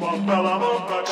Vamos pra lá, vamos para,